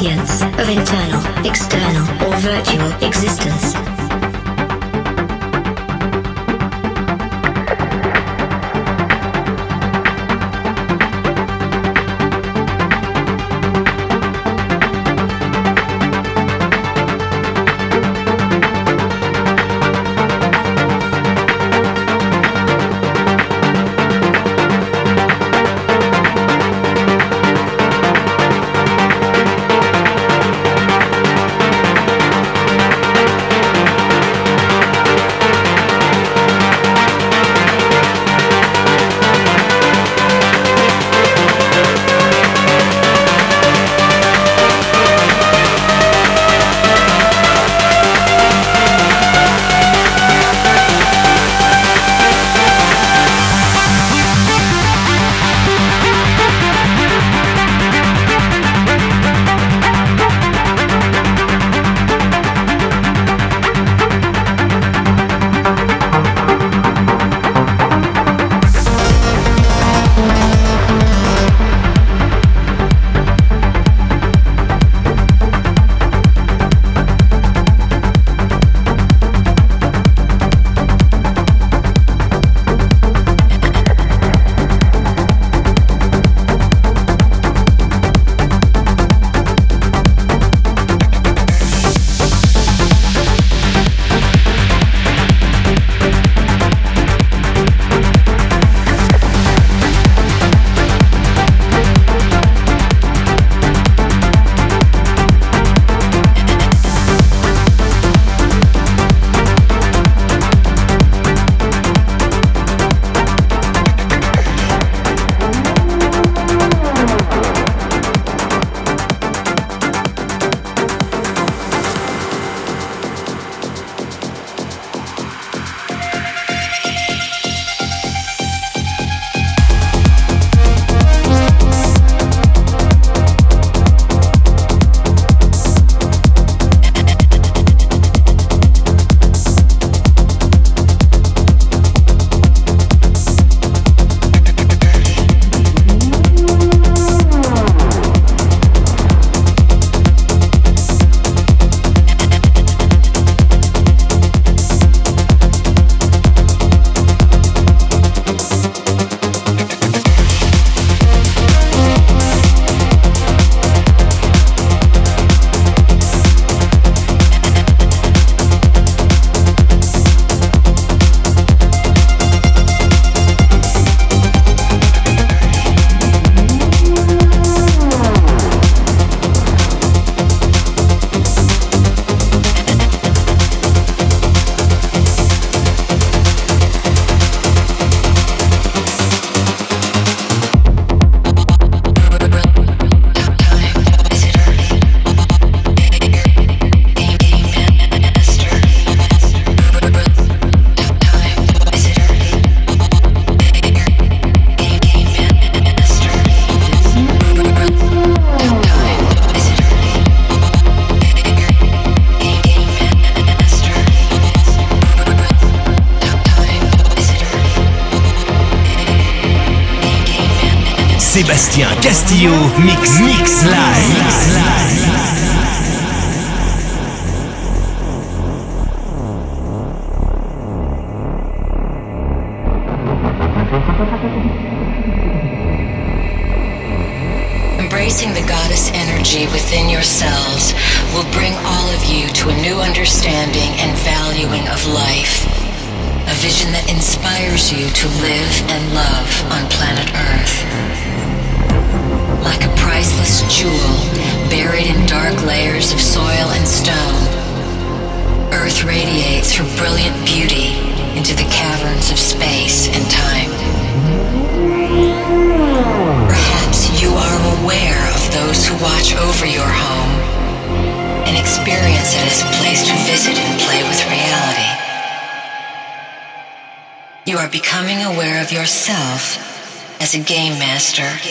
of internal, external, or virtual existence. Sébastien Castillo, Mix Mix Live. Game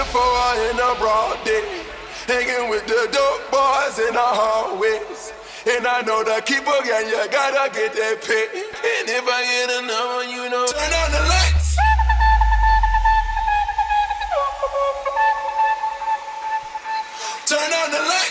looking for her in a broad day. Hanging with the dope boys in the hallways. And I know the keeper, and you gotta get that pay. And if I get another, you know, turn on the lights. turn on the lights.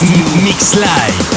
Mix Live.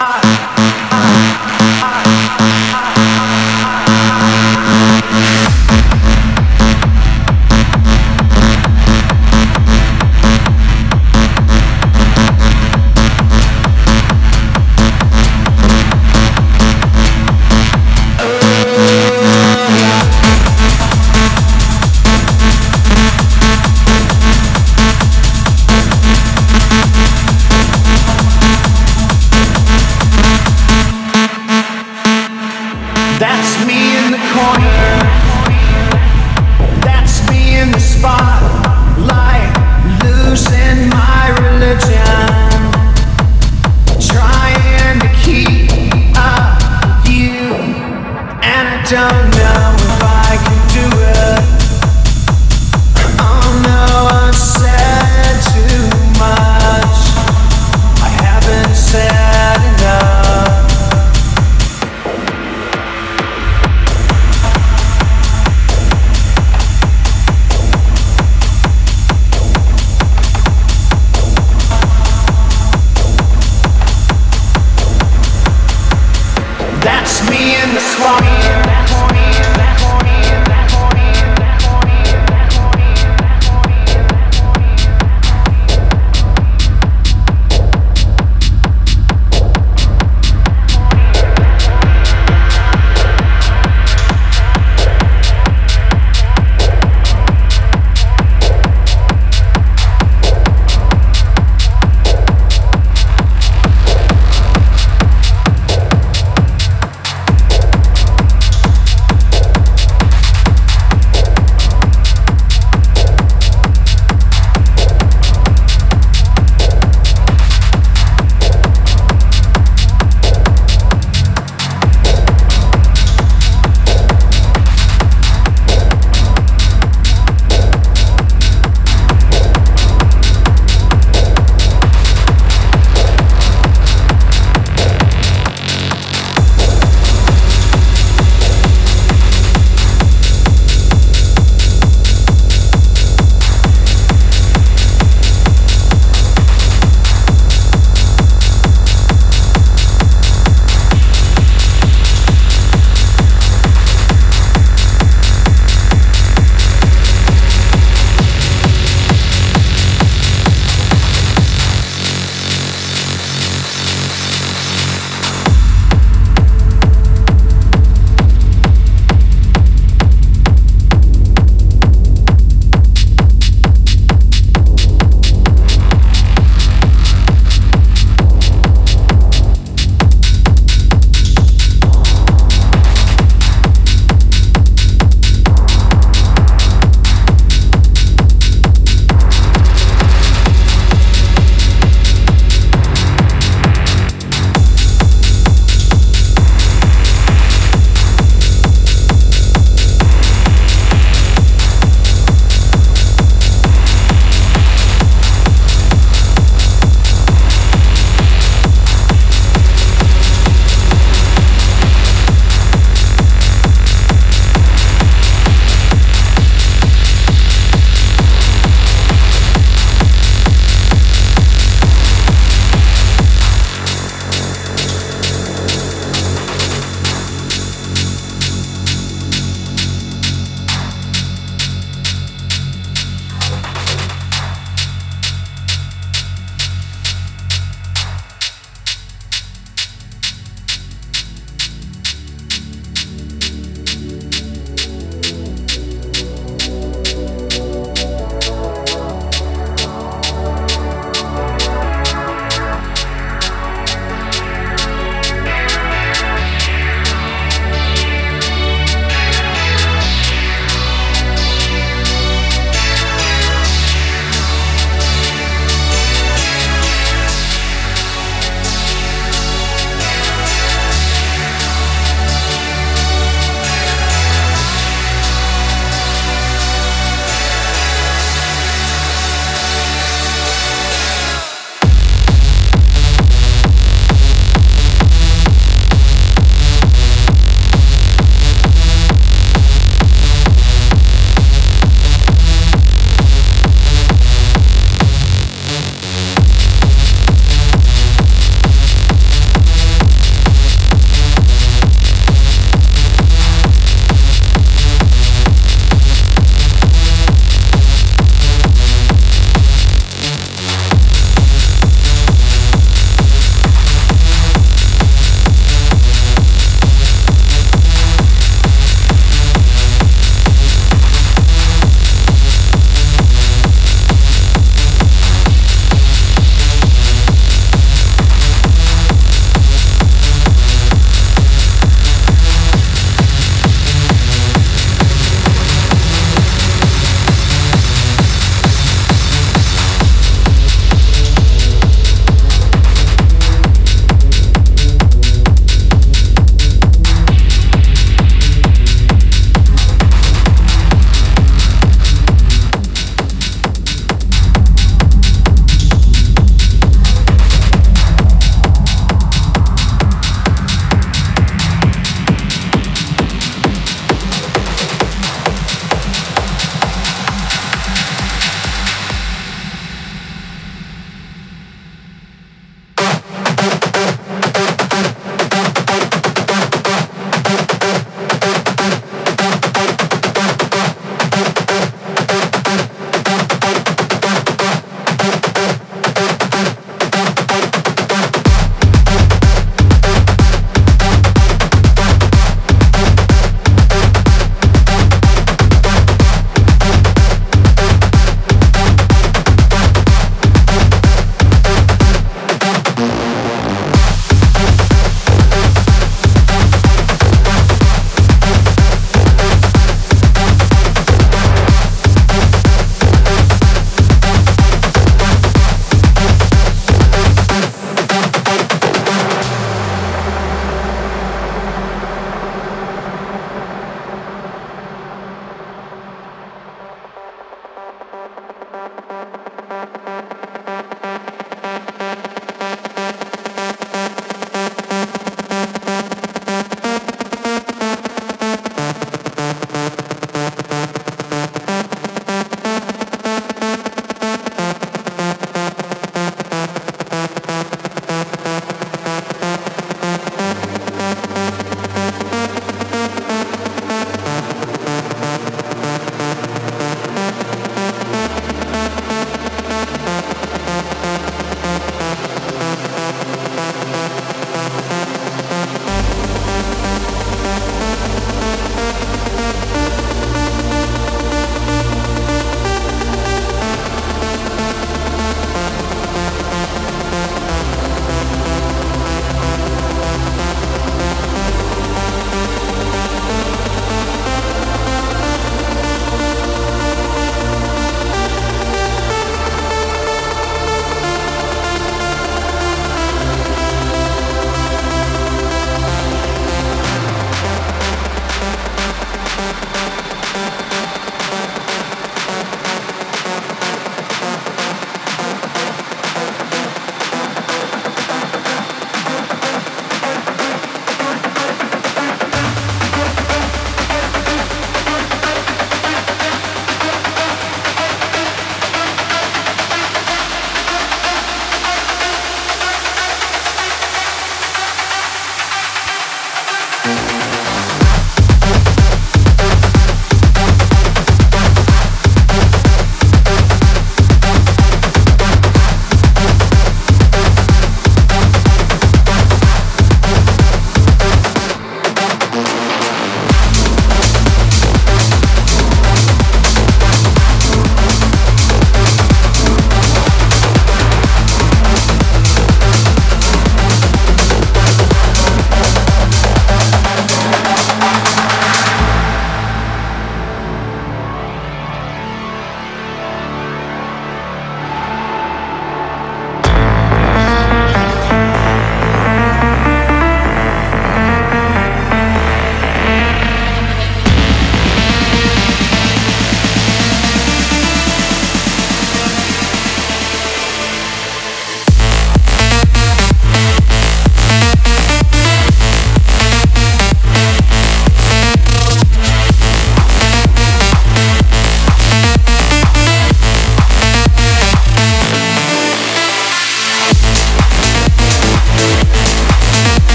That's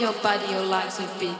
Your body, your legs with beat.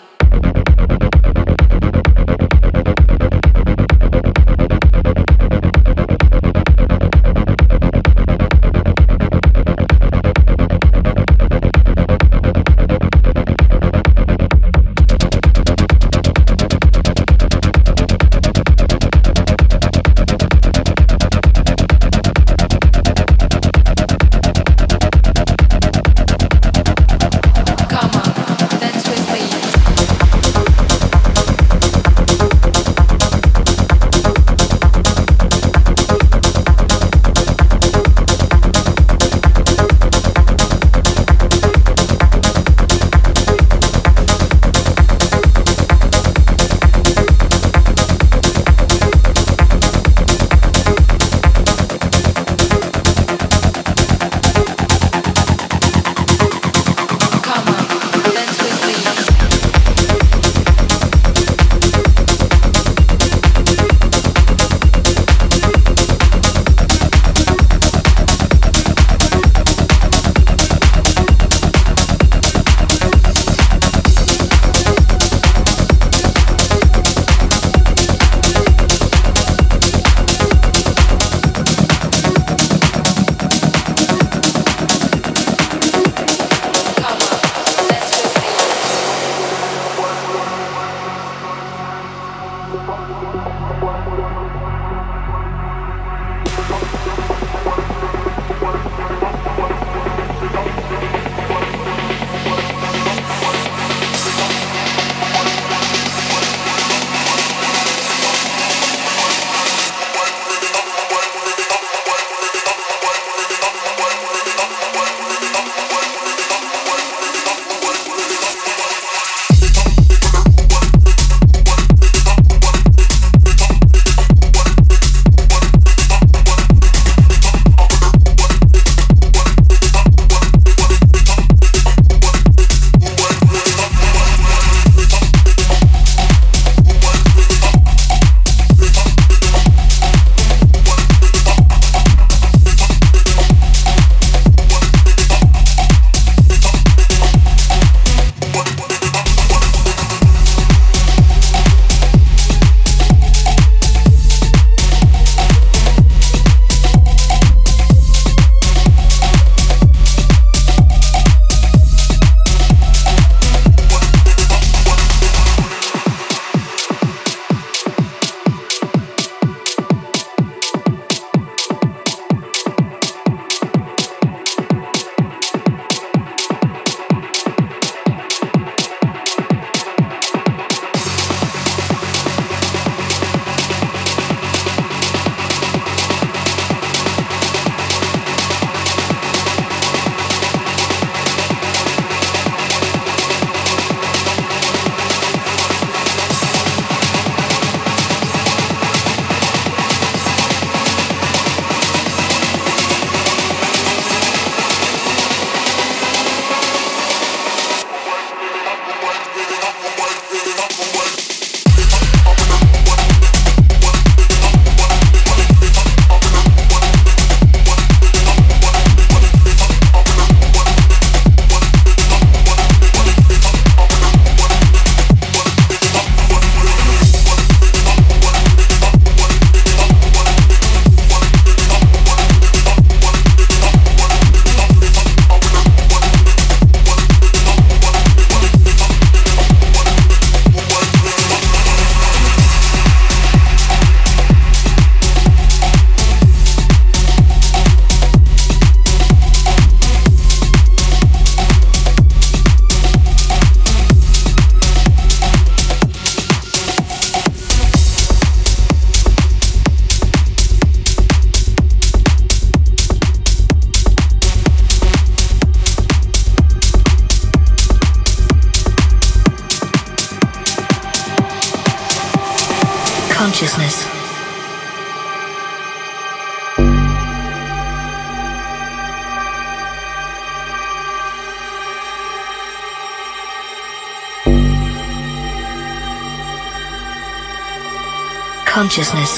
Consciousness.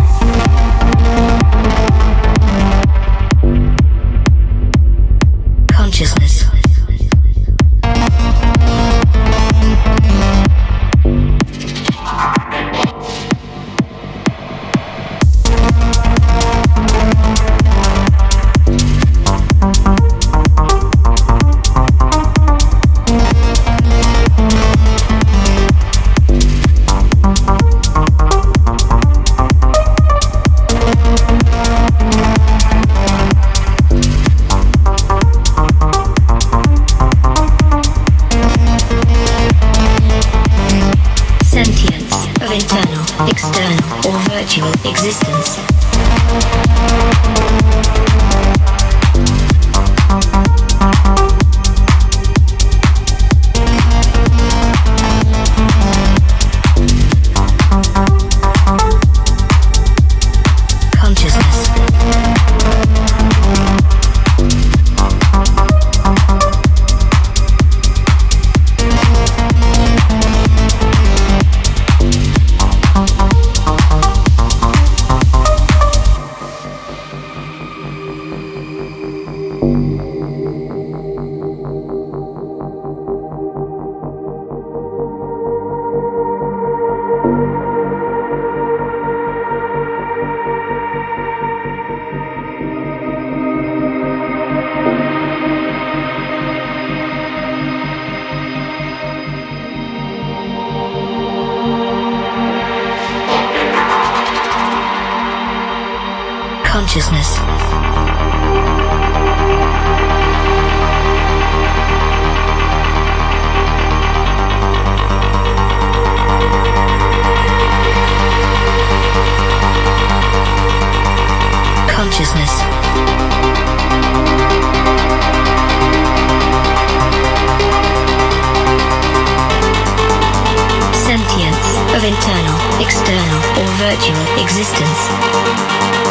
Consciousness. Consciousness. Sentience of internal, external, or virtual existence.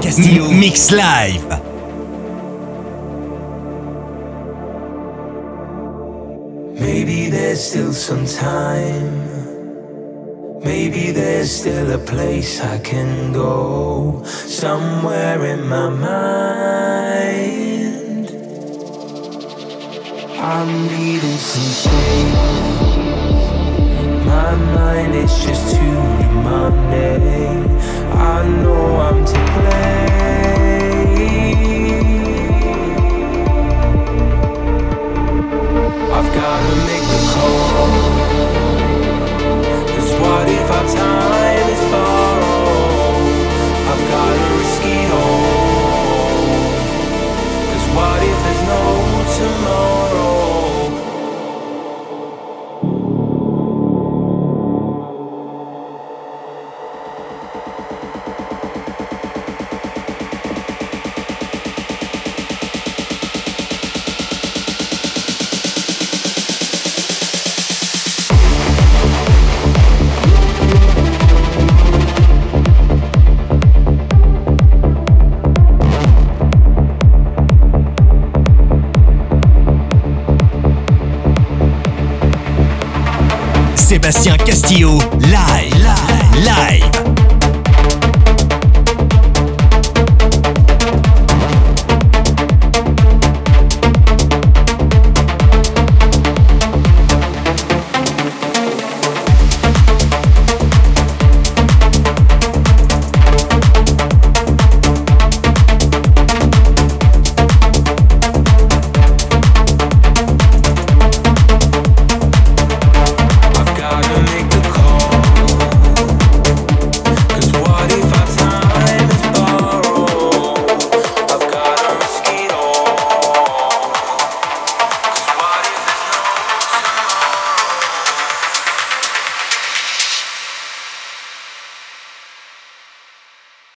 Castillo. Mix Live. Maybe there's still some time. Maybe there's still a place I can go. Somewhere in my mind. I'm needing some space. My mind is just too demanding. I know I'm to blame. I've gotta make the call. Cause what if our time is borrowed? I've gotta risk it what if Castillo, live, live, live.